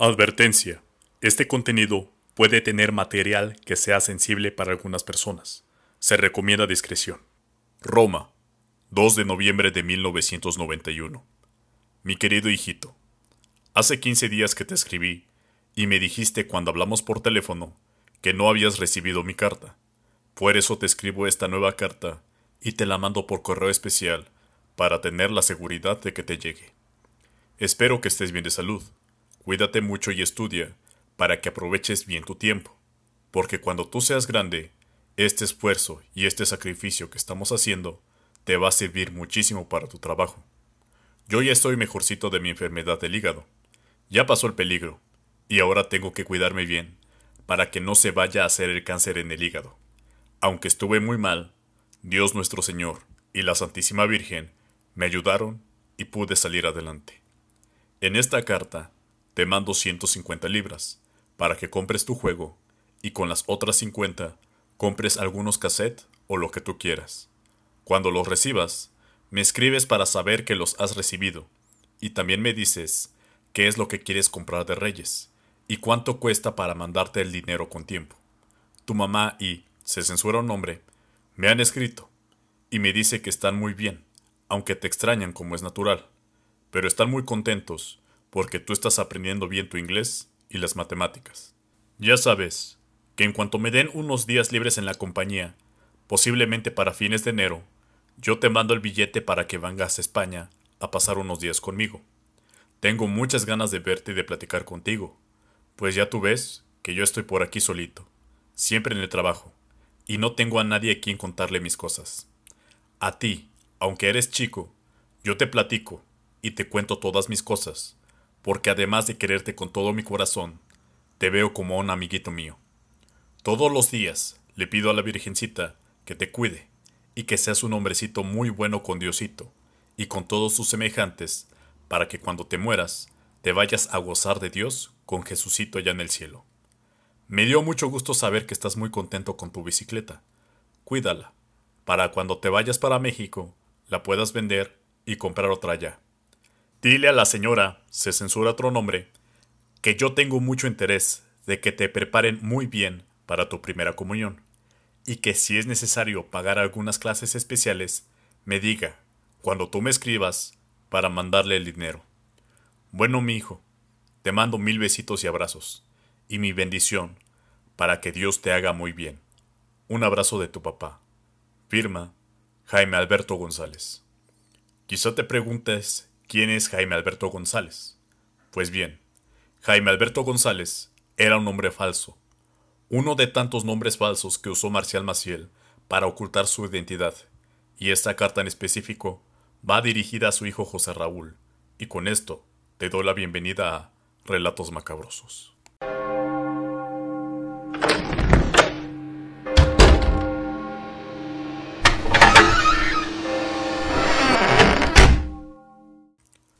Advertencia. Este contenido puede tener material que sea sensible para algunas personas. Se recomienda discreción. Roma, 2 de noviembre de 1991. Mi querido hijito, hace 15 días que te escribí y me dijiste cuando hablamos por teléfono que no habías recibido mi carta. Por eso te escribo esta nueva carta y te la mando por correo especial para tener la seguridad de que te llegue. Espero que estés bien de salud Cuídate mucho y estudia para que aproveches bien tu tiempo, porque cuando tú seas grande, este esfuerzo y este sacrificio que estamos haciendo te va a servir muchísimo para tu trabajo. Yo ya estoy mejorcito de mi enfermedad del hígado. Ya pasó el peligro, y ahora tengo que cuidarme bien para que no se vaya a hacer el cáncer en el hígado. Aunque estuve muy mal, Dios nuestro Señor y la Santísima Virgen me ayudaron y pude salir adelante. En esta carta te mando 150 libras para que compres tu juego y con las otras 50 compres algunos cassettes o lo que tú quieras. Cuando los recibas, me escribes para saber que los has recibido y también me dices qué es lo que quieres comprar de Reyes y cuánto cuesta para mandarte el dinero con tiempo. Tu mamá y, se censura un nombre, me han escrito y me dice que están muy bien, aunque te extrañan como es natural, pero están muy contentos porque tú estás aprendiendo bien tu inglés y las matemáticas. Ya sabes que en cuanto me den unos días libres en la compañía, posiblemente para fines de enero, yo te mando el billete para que vengas a España a pasar unos días conmigo. Tengo muchas ganas de verte y de platicar contigo, pues ya tú ves que yo estoy por aquí solito, siempre en el trabajo, y no tengo a nadie a quien contarle mis cosas. A ti, aunque eres chico, yo te platico y te cuento todas mis cosas, porque además de quererte con todo mi corazón, te veo como un amiguito mío. Todos los días le pido a la Virgencita que te cuide y que seas un hombrecito muy bueno con Diosito y con todos sus semejantes, para que cuando te mueras te vayas a gozar de Dios con Jesucito allá en el cielo. Me dio mucho gusto saber que estás muy contento con tu bicicleta. Cuídala, para cuando te vayas para México, la puedas vender y comprar otra allá. Dile a la señora, se censura otro nombre, que yo tengo mucho interés de que te preparen muy bien para tu primera comunión, y que si es necesario pagar algunas clases especiales, me diga, cuando tú me escribas, para mandarle el dinero. Bueno, mi hijo, te mando mil besitos y abrazos, y mi bendición, para que Dios te haga muy bien. Un abrazo de tu papá. Firma Jaime Alberto González. Quizá te preguntes ¿Quién es Jaime Alberto González? Pues bien, Jaime Alberto González era un nombre falso, uno de tantos nombres falsos que usó Marcial Maciel para ocultar su identidad, y esta carta en específico va dirigida a su hijo José Raúl, y con esto te doy la bienvenida a Relatos Macabrosos.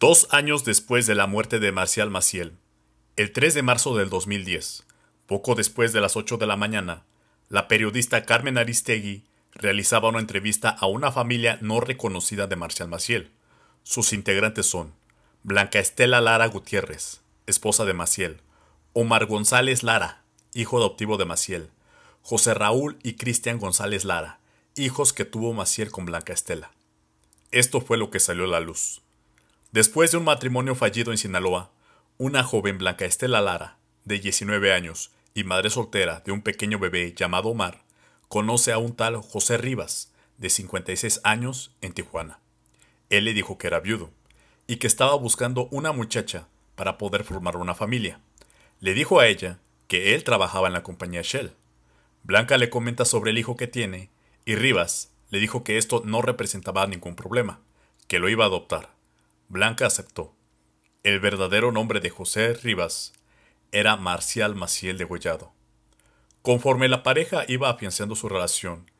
Dos años después de la muerte de Marcial Maciel, el 3 de marzo del 2010, poco después de las 8 de la mañana, la periodista Carmen Aristegui realizaba una entrevista a una familia no reconocida de Marcial Maciel. Sus integrantes son Blanca Estela Lara Gutiérrez, esposa de Maciel, Omar González Lara, hijo adoptivo de Maciel, José Raúl y Cristian González Lara, hijos que tuvo Maciel con Blanca Estela. Esto fue lo que salió a la luz. Después de un matrimonio fallido en Sinaloa, una joven Blanca Estela Lara, de 19 años y madre soltera de un pequeño bebé llamado Omar, conoce a un tal José Rivas, de 56 años, en Tijuana. Él le dijo que era viudo y que estaba buscando una muchacha para poder formar una familia. Le dijo a ella que él trabajaba en la compañía Shell. Blanca le comenta sobre el hijo que tiene y Rivas le dijo que esto no representaba ningún problema, que lo iba a adoptar. Blanca aceptó. El verdadero nombre de José Rivas era Marcial Maciel de Gollado. Conforme la pareja iba afianzando su relación,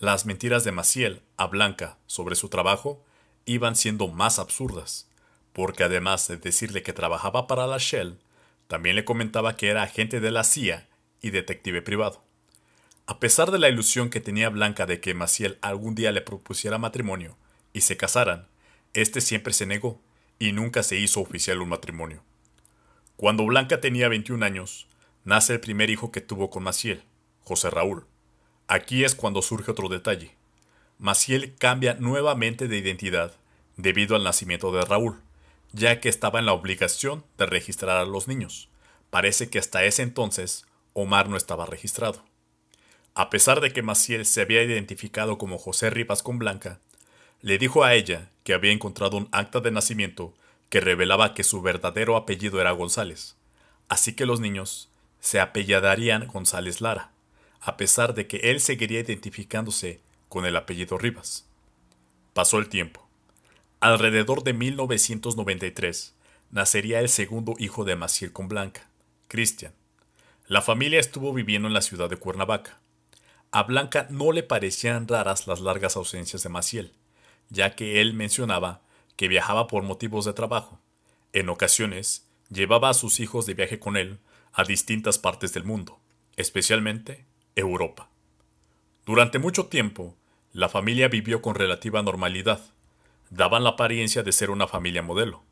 las mentiras de Maciel a Blanca sobre su trabajo iban siendo más absurdas, porque además de decirle que trabajaba para la Shell, también le comentaba que era agente de la CIA y detective privado. A pesar de la ilusión que tenía Blanca de que Maciel algún día le propusiera matrimonio y se casaran, este siempre se negó y nunca se hizo oficial un matrimonio. Cuando Blanca tenía 21 años, nace el primer hijo que tuvo con Maciel, José Raúl. Aquí es cuando surge otro detalle. Maciel cambia nuevamente de identidad debido al nacimiento de Raúl, ya que estaba en la obligación de registrar a los niños. Parece que hasta ese entonces Omar no estaba registrado. A pesar de que Maciel se había identificado como José Rivas con Blanca, le dijo a ella que había encontrado un acta de nacimiento que revelaba que su verdadero apellido era González, así que los niños se apellidarían González Lara, a pesar de que él seguiría identificándose con el apellido Rivas. Pasó el tiempo. Alrededor de 1993 nacería el segundo hijo de Maciel con Blanca, Cristian. La familia estuvo viviendo en la ciudad de Cuernavaca. A Blanca no le parecían raras las largas ausencias de Maciel, ya que él mencionaba que viajaba por motivos de trabajo. En ocasiones, llevaba a sus hijos de viaje con él a distintas partes del mundo, especialmente Europa. Durante mucho tiempo, la familia vivió con relativa normalidad. Daban la apariencia de ser una familia modelo.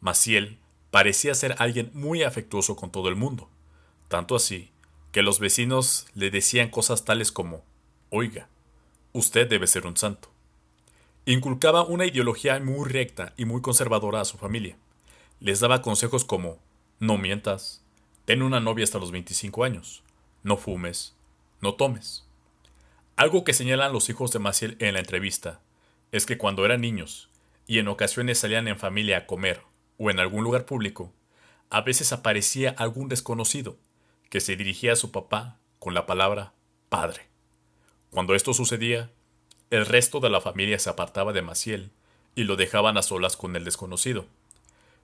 Maciel parecía ser alguien muy afectuoso con todo el mundo, tanto así que los vecinos le decían cosas tales como, oiga, usted debe ser un santo. Inculcaba una ideología muy recta y muy conservadora a su familia. Les daba consejos como, no mientas, ten una novia hasta los 25 años, no fumes, no tomes. Algo que señalan los hijos de Maciel en la entrevista es que cuando eran niños y en ocasiones salían en familia a comer o en algún lugar público, a veces aparecía algún desconocido que se dirigía a su papá con la palabra padre. Cuando esto sucedía, el resto de la familia se apartaba de Maciel y lo dejaban a solas con el desconocido.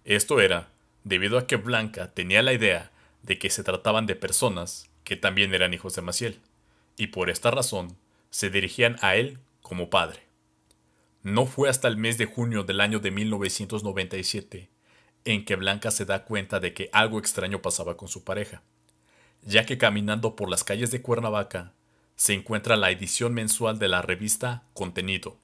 Esto era debido a que Blanca tenía la idea de que se trataban de personas que también eran hijos de Maciel, y por esta razón se dirigían a él como padre. No fue hasta el mes de junio del año de 1997 en que Blanca se da cuenta de que algo extraño pasaba con su pareja, ya que caminando por las calles de Cuernavaca se encuentra la edición mensual de la revista Contenido,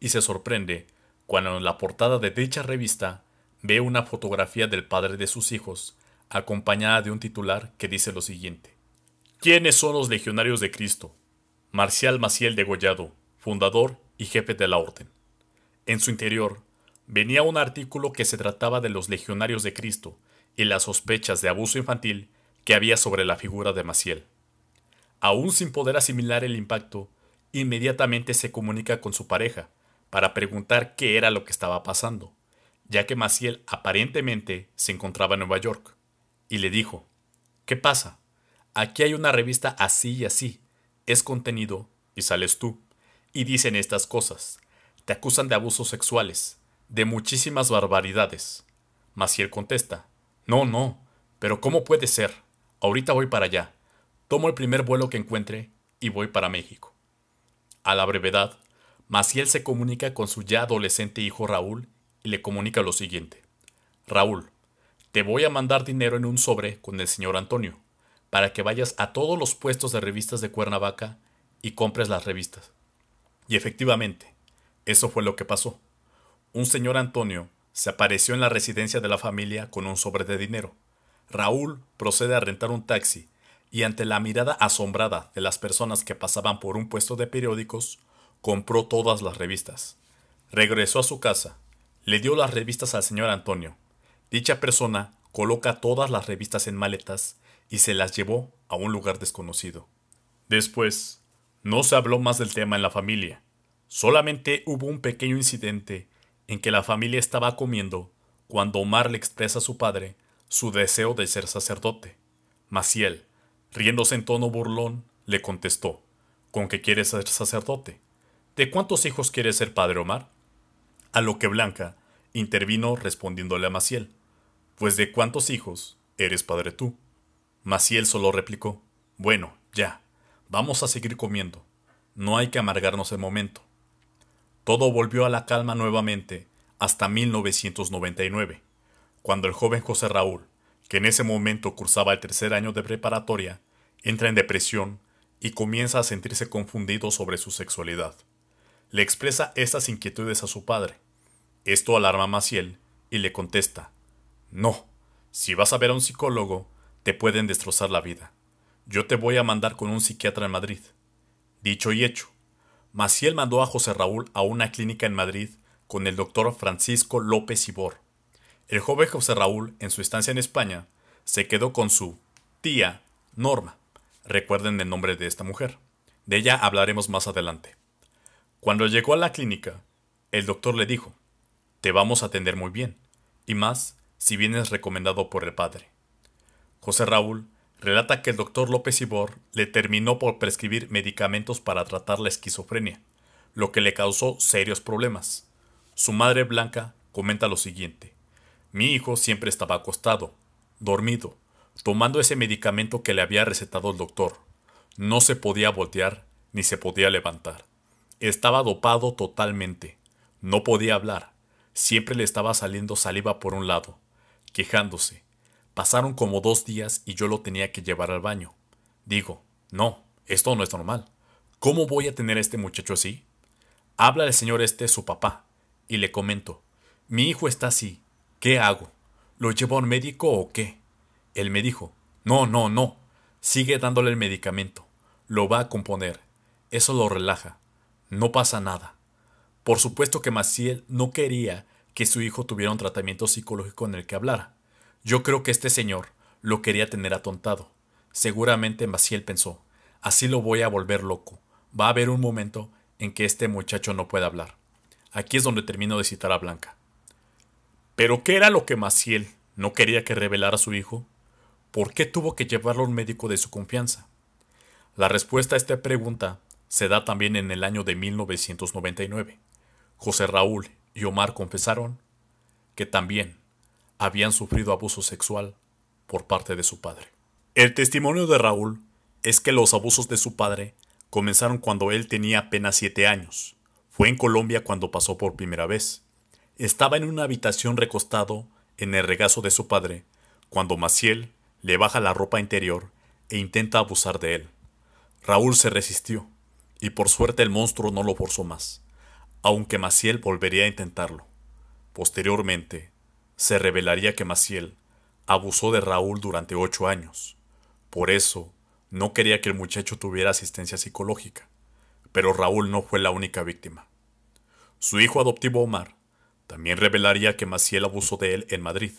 y se sorprende cuando en la portada de dicha revista ve una fotografía del padre de sus hijos, acompañada de un titular que dice lo siguiente. ¿Quiénes son los legionarios de Cristo? Marcial Maciel de Gollado, fundador y jefe de la orden. En su interior venía un artículo que se trataba de los legionarios de Cristo y las sospechas de abuso infantil que había sobre la figura de Maciel. Aún sin poder asimilar el impacto, inmediatamente se comunica con su pareja para preguntar qué era lo que estaba pasando, ya que Maciel aparentemente se encontraba en Nueva York, y le dijo, ¿qué pasa? Aquí hay una revista así y así, es contenido y sales tú, y dicen estas cosas, te acusan de abusos sexuales, de muchísimas barbaridades. Maciel contesta, no, no, pero ¿cómo puede ser? Ahorita voy para allá. Tomo el primer vuelo que encuentre y voy para México. A la brevedad, Maciel se comunica con su ya adolescente hijo Raúl y le comunica lo siguiente. Raúl, te voy a mandar dinero en un sobre con el señor Antonio, para que vayas a todos los puestos de revistas de Cuernavaca y compres las revistas. Y efectivamente, eso fue lo que pasó. Un señor Antonio se apareció en la residencia de la familia con un sobre de dinero. Raúl procede a rentar un taxi y ante la mirada asombrada de las personas que pasaban por un puesto de periódicos, compró todas las revistas. Regresó a su casa, le dio las revistas al señor Antonio. Dicha persona coloca todas las revistas en maletas y se las llevó a un lugar desconocido. Después, no se habló más del tema en la familia. Solamente hubo un pequeño incidente en que la familia estaba comiendo cuando Omar le expresa a su padre su deseo de ser sacerdote. Maciel, Riéndose en tono burlón, le contestó, ¿con qué quieres ser sacerdote? ¿De cuántos hijos quieres ser padre Omar? A lo que Blanca intervino respondiéndole a Maciel, pues de cuántos hijos eres padre tú. Maciel solo replicó, bueno, ya, vamos a seguir comiendo, no hay que amargarnos el momento. Todo volvió a la calma nuevamente hasta 1999, cuando el joven José Raúl que en ese momento cursaba el tercer año de preparatoria, entra en depresión y comienza a sentirse confundido sobre su sexualidad. Le expresa estas inquietudes a su padre. Esto alarma a Maciel y le contesta, No, Si vas a ver a un psicólogo, te pueden destrozar la vida. Yo te voy a mandar con un psiquiatra en Madrid. Dicho y hecho, Maciel mandó a José Raúl a una clínica en Madrid con el doctor Francisco López Ibor. El joven José Raúl, en su estancia en España, se quedó con su tía Norma. Recuerden el nombre de esta mujer. De ella hablaremos más adelante. Cuando llegó a la clínica, el doctor le dijo, Te vamos a atender muy bien, y más si vienes recomendado por el padre. José Raúl relata que el doctor López Ibor le terminó por prescribir medicamentos para tratar la esquizofrenia, lo que le causó serios problemas. Su madre Blanca comenta lo siguiente. Mi hijo siempre estaba acostado, dormido, tomando ese medicamento que le había recetado el doctor. No se podía voltear ni se podía levantar. Estaba dopado totalmente. No podía hablar. Siempre le estaba saliendo saliva por un lado, quejándose. Pasaron como dos días y yo lo tenía que llevar al baño. Digo, no, esto no es normal. ¿Cómo voy a tener a este muchacho así? Habla el señor este su papá, y le comento, mi hijo está así, ¿qué hago? ¿Lo llevo a un médico o qué? Él me dijo, no, no, no, sigue dándole el medicamento, lo va a componer, eso lo relaja, no pasa nada. Por supuesto que Maciel no quería que su hijo tuviera un tratamiento psicológico en el que hablara. Yo creo que este señor lo quería tener atontado. Seguramente Maciel pensó, así lo voy a volver loco. Va a haber un momento en que este muchacho no pueda hablar. Aquí es donde termino de citar a Blanca. ¿Pero qué era lo que Maciel no quería que revelara a su hijo? ¿Por qué tuvo que llevarlo a un médico de su confianza? La respuesta a esta pregunta se da también en el año de 1999. José Raúl y Omar confesaron que también habían sufrido abuso sexual por parte de su padre. El testimonio de Raúl es que los abusos de su padre comenzaron cuando él tenía apenas siete años. Fue en Colombia cuando pasó por primera vez. Estaba en una habitación recostado en el regazo de su padre cuando Maciel le baja la ropa interior e intenta abusar de él. Raúl se resistió y por suerte el monstruo no lo forzó más, aunque Maciel volvería a intentarlo. Posteriormente, se revelaría que Maciel abusó de Raúl durante ocho años. Por eso, no quería que el muchacho tuviera asistencia psicológica. Pero Raúl no fue la única víctima. Su hijo adoptivo Omar también revelaría que Maciel abusó de él en Madrid.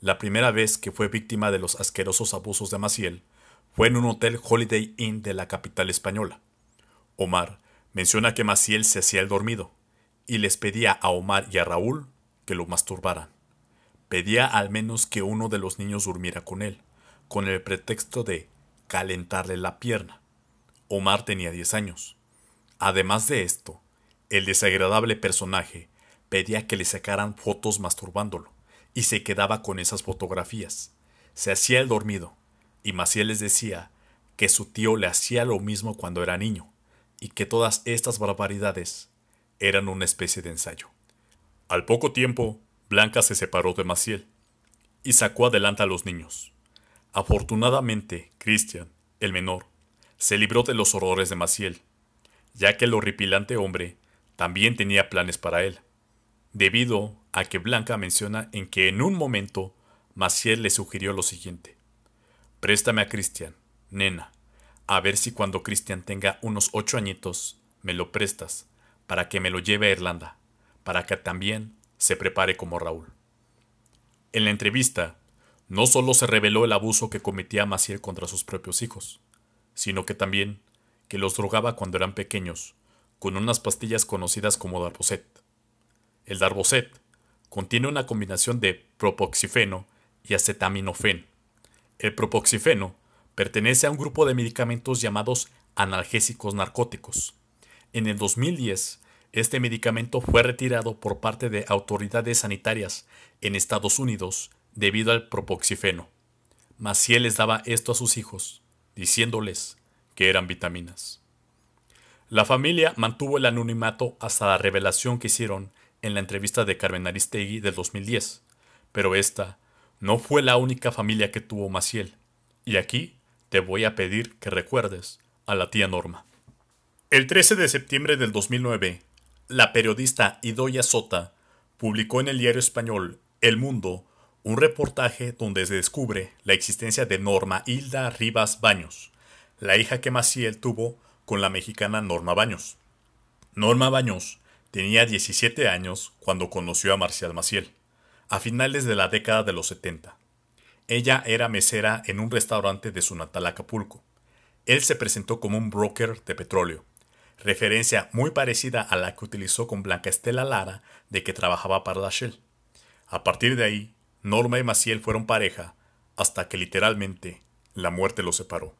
La primera vez que fue víctima de los asquerosos abusos de Maciel fue en un hotel Holiday Inn de la capital española. Omar menciona que Maciel se hacía el dormido y les pedía a Omar y a Raúl que lo masturbaran. Pedía al menos que uno de los niños durmiera con él, con el pretexto de calentarle la pierna. Omar tenía 10 años. Además de esto, el desagradable personaje pedía que le sacaran fotos masturbándolo, y se quedaba con esas fotografías. Se hacía el dormido, y Maciel les decía que su tío le hacía lo mismo cuando era niño, y que todas estas barbaridades eran una especie de ensayo. Al poco tiempo, Blanca se separó de Maciel y sacó adelante a los niños. Afortunadamente, Christian, el menor, se libró de los horrores de Maciel, ya que el horripilante hombre también tenía planes para él, debido a que Blanca menciona en que en un momento Maciel le sugirió lo siguiente. Préstame a Christian, nena, a ver si cuando Christian tenga unos ocho añitos me lo prestas para que me lo lleve a Irlanda, para que también se prepare como Raúl. En la entrevista, no solo se reveló el abuso que cometía Maciel contra sus propios hijos, sino que también que los drogaba cuando eran pequeños con unas pastillas conocidas como Darboset. El Darboset contiene una combinación de propoxifeno y acetaminofén. El propoxifeno pertenece a un grupo de medicamentos llamados analgésicos narcóticos. En el 2010 este medicamento fue retirado por parte de autoridades sanitarias en Estados Unidos debido al propoxifeno. Maciel les daba esto a sus hijos, diciéndoles que eran vitaminas. La familia mantuvo el anonimato hasta la revelación que hicieron en la entrevista de Carmen Aristegui del 2010, pero esta no fue la única familia que tuvo Maciel, y aquí te voy a pedir que recuerdes a la tía Norma. El 13 de septiembre del 2009, la periodista Idoya Sota publicó en el diario español El Mundo un reportaje donde se descubre la existencia de Norma Hilda Rivas Baños, la hija que Maciel tuvo con la mexicana Norma Baños. Norma Baños tenía 17 años cuando conoció a Marcial Maciel, a finales de la década de los 70. Ella era mesera en un restaurante de su natal Acapulco. Él se presentó como un broker de petróleo, referencia muy parecida a la que utilizó con Blanca Estela Lara de que trabajaba para la Shell. A partir de ahí, Norma y Maciel fueron pareja hasta que literalmente la muerte los separó.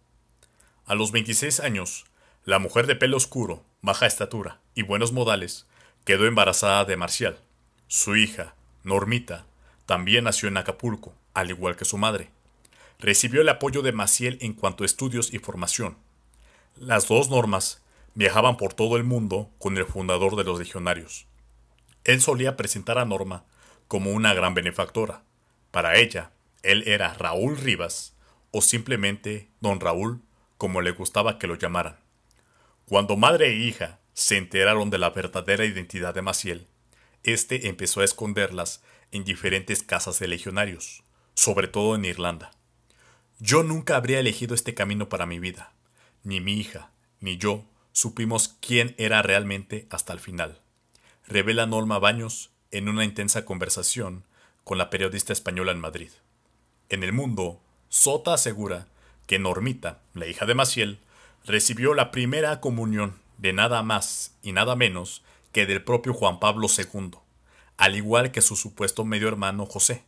A los 26 años, la mujer de pelo oscuro, baja estatura y buenos modales quedó embarazada de Marcial. Su hija, Normita, también nació en Acapulco, al igual que su madre. Recibió el apoyo de Maciel en cuanto a estudios y formación. Las dos normas viajaban por todo el mundo con el fundador de los legionarios. Él solía presentar a Norma como una gran benefactora. Para ella, él era Raúl Rivas o simplemente don Raúl, como le gustaba que lo llamaran. Cuando madre e hija se enteraron de la verdadera identidad de Maciel, este empezó a esconderlas en diferentes casas de legionarios, sobre todo en Irlanda. Yo nunca habría elegido este camino para mi vida. Ni mi hija, ni yo supimos quién era realmente hasta el final. Revela Norma Baños en una intensa conversación con la periodista española en Madrid. En el mundo, Sota asegura que Normita, la hija de Maciel, recibió la primera comunión de nada más y nada menos que del propio Juan Pablo II, al igual que su supuesto medio hermano José,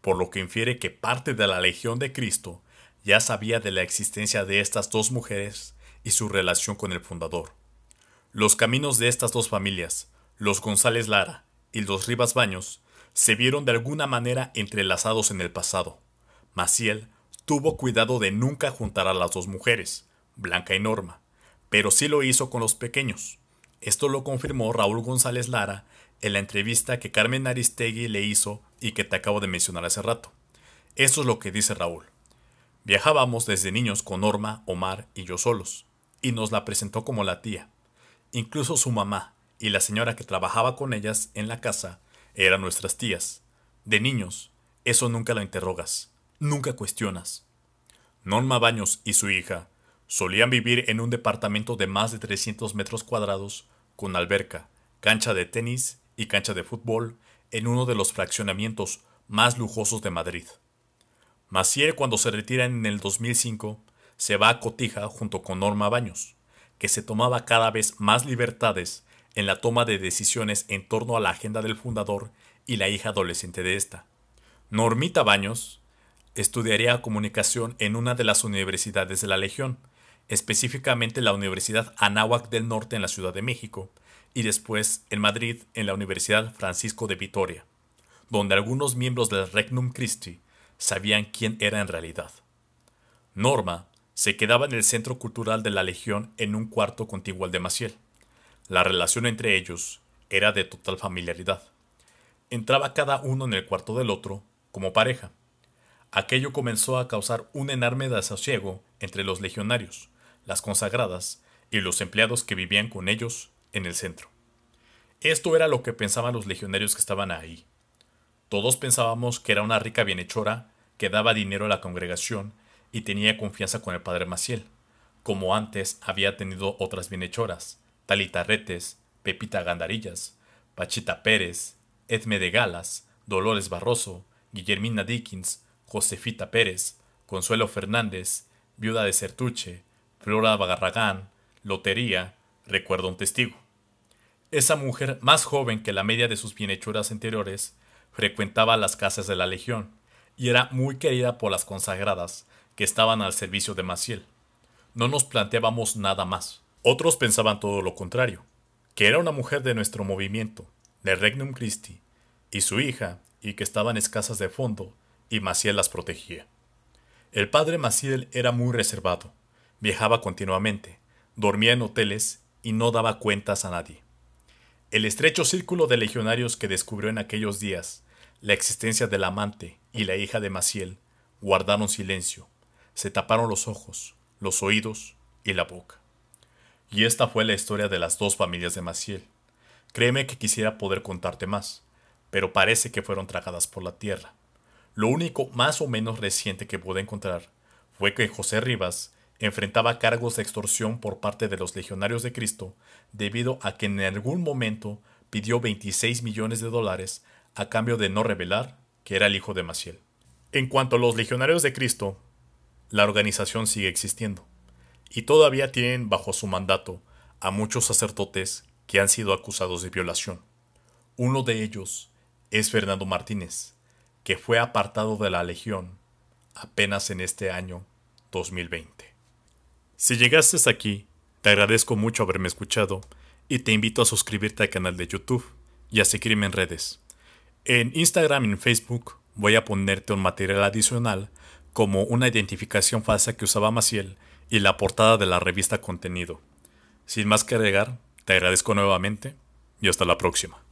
por lo que infiere que parte de la Legión de Cristo ya sabía de la existencia de estas dos mujeres y su relación con el fundador. Los caminos de estas dos familias, los González Lara y los Rivas Baños, se vieron de alguna manera entrelazados en el pasado. Maciel tuvo cuidado de nunca juntar a las dos mujeres, Blanca y Norma, pero sí lo hizo con los pequeños. Esto lo confirmó Raúl González Lara en la entrevista que Carmen Aristegui le hizo y que te acabo de mencionar hace rato. Esto es lo que dice Raúl. Viajábamos desde niños con Norma, Omar y yo solos, y nos la presentó como la tía. Incluso su mamá y la señora que trabajaba con ellas en la casa eran nuestras tías. De niños, eso nunca lo interrogas, nunca cuestionas. Norma Baños y su hija Solían vivir en un departamento de más de 300 metros cuadrados, con alberca, cancha de tenis y cancha de fútbol en uno de los fraccionamientos más lujosos de Madrid. Maciel, cuando se retira en el 2005, se va a Cotija junto con Norma Baños, que se tomaba cada vez más libertades en la toma de decisiones en torno a la agenda del fundador y la hija adolescente de esta. Normita Baños estudiaría comunicación en una de las universidades de la Legión, específicamente en la Universidad Anáhuac del Norte en la Ciudad de México, y después en Madrid en la Universidad Francisco de Vitoria, donde algunos miembros del Regnum Christi sabían quién era en realidad. Norma se quedaba en el Centro Cultural de la Legión en un cuarto contiguo al de Maciel. La relación entre ellos era de total familiaridad. Entraba cada uno en el cuarto del otro como pareja. Aquello comenzó a causar un enorme desasosiego entre los legionarios, las consagradas y los empleados que vivían con ellos en el centro. Esto era lo que pensaban los legionarios que estaban ahí. Todos pensábamos que era una rica bienhechora que daba dinero a la congregación y tenía confianza con el padre Maciel, como antes había tenido otras bienhechoras, Talita Retes, Pepita Gandarillas, Pachita Pérez, Edme de Galas, Dolores Barroso, Guillermina Dickens, Josefita Pérez, Consuelo Fernández, viuda de Sertuche, Flora Bagarragán, Lotería, recuerda un testigo. Esa mujer, más joven que la media de sus bienhechuras anteriores, frecuentaba las casas de la Legión y era muy querida por las consagradas que estaban al servicio de Maciel. No nos planteábamos nada más. Otros pensaban todo lo contrario, que era una mujer de nuestro movimiento, de Regnum Christi, y su hija, y que estaban escasas de fondo, y Maciel las protegía. El padre Maciel era muy reservado, Viajaba continuamente, dormía en hoteles y no daba cuentas a nadie. El estrecho círculo de legionarios que descubrió en aquellos días la existencia del amante y la hija de Maciel guardaron silencio, se taparon los ojos, los oídos y la boca. Y esta fue la historia de las dos familias de Maciel. Créeme que quisiera poder contarte más, pero parece que fueron tragadas por la tierra. Lo único más o menos reciente que pude encontrar fue que José Rivas enfrentaba cargos de extorsión por parte de los legionarios de Cristo debido a que en algún momento pidió 26 millones de dólares a cambio de no revelar que era el hijo de Maciel. En cuanto a los legionarios de Cristo, la organización sigue existiendo y todavía tienen bajo su mandato a muchos sacerdotes que han sido acusados de violación. Uno de ellos es Fernando Martínez, que fue apartado de la Legión apenas en este año 2020. Si llegaste hasta aquí, te agradezco mucho haberme escuchado y te invito a suscribirte al canal de YouTube y a seguirme en redes. En Instagram y en Facebook voy a ponerte un material adicional como una identificación falsa que usaba Maciel y la portada de la revista Contenido. Sin más que agregar, te agradezco nuevamente y hasta la próxima.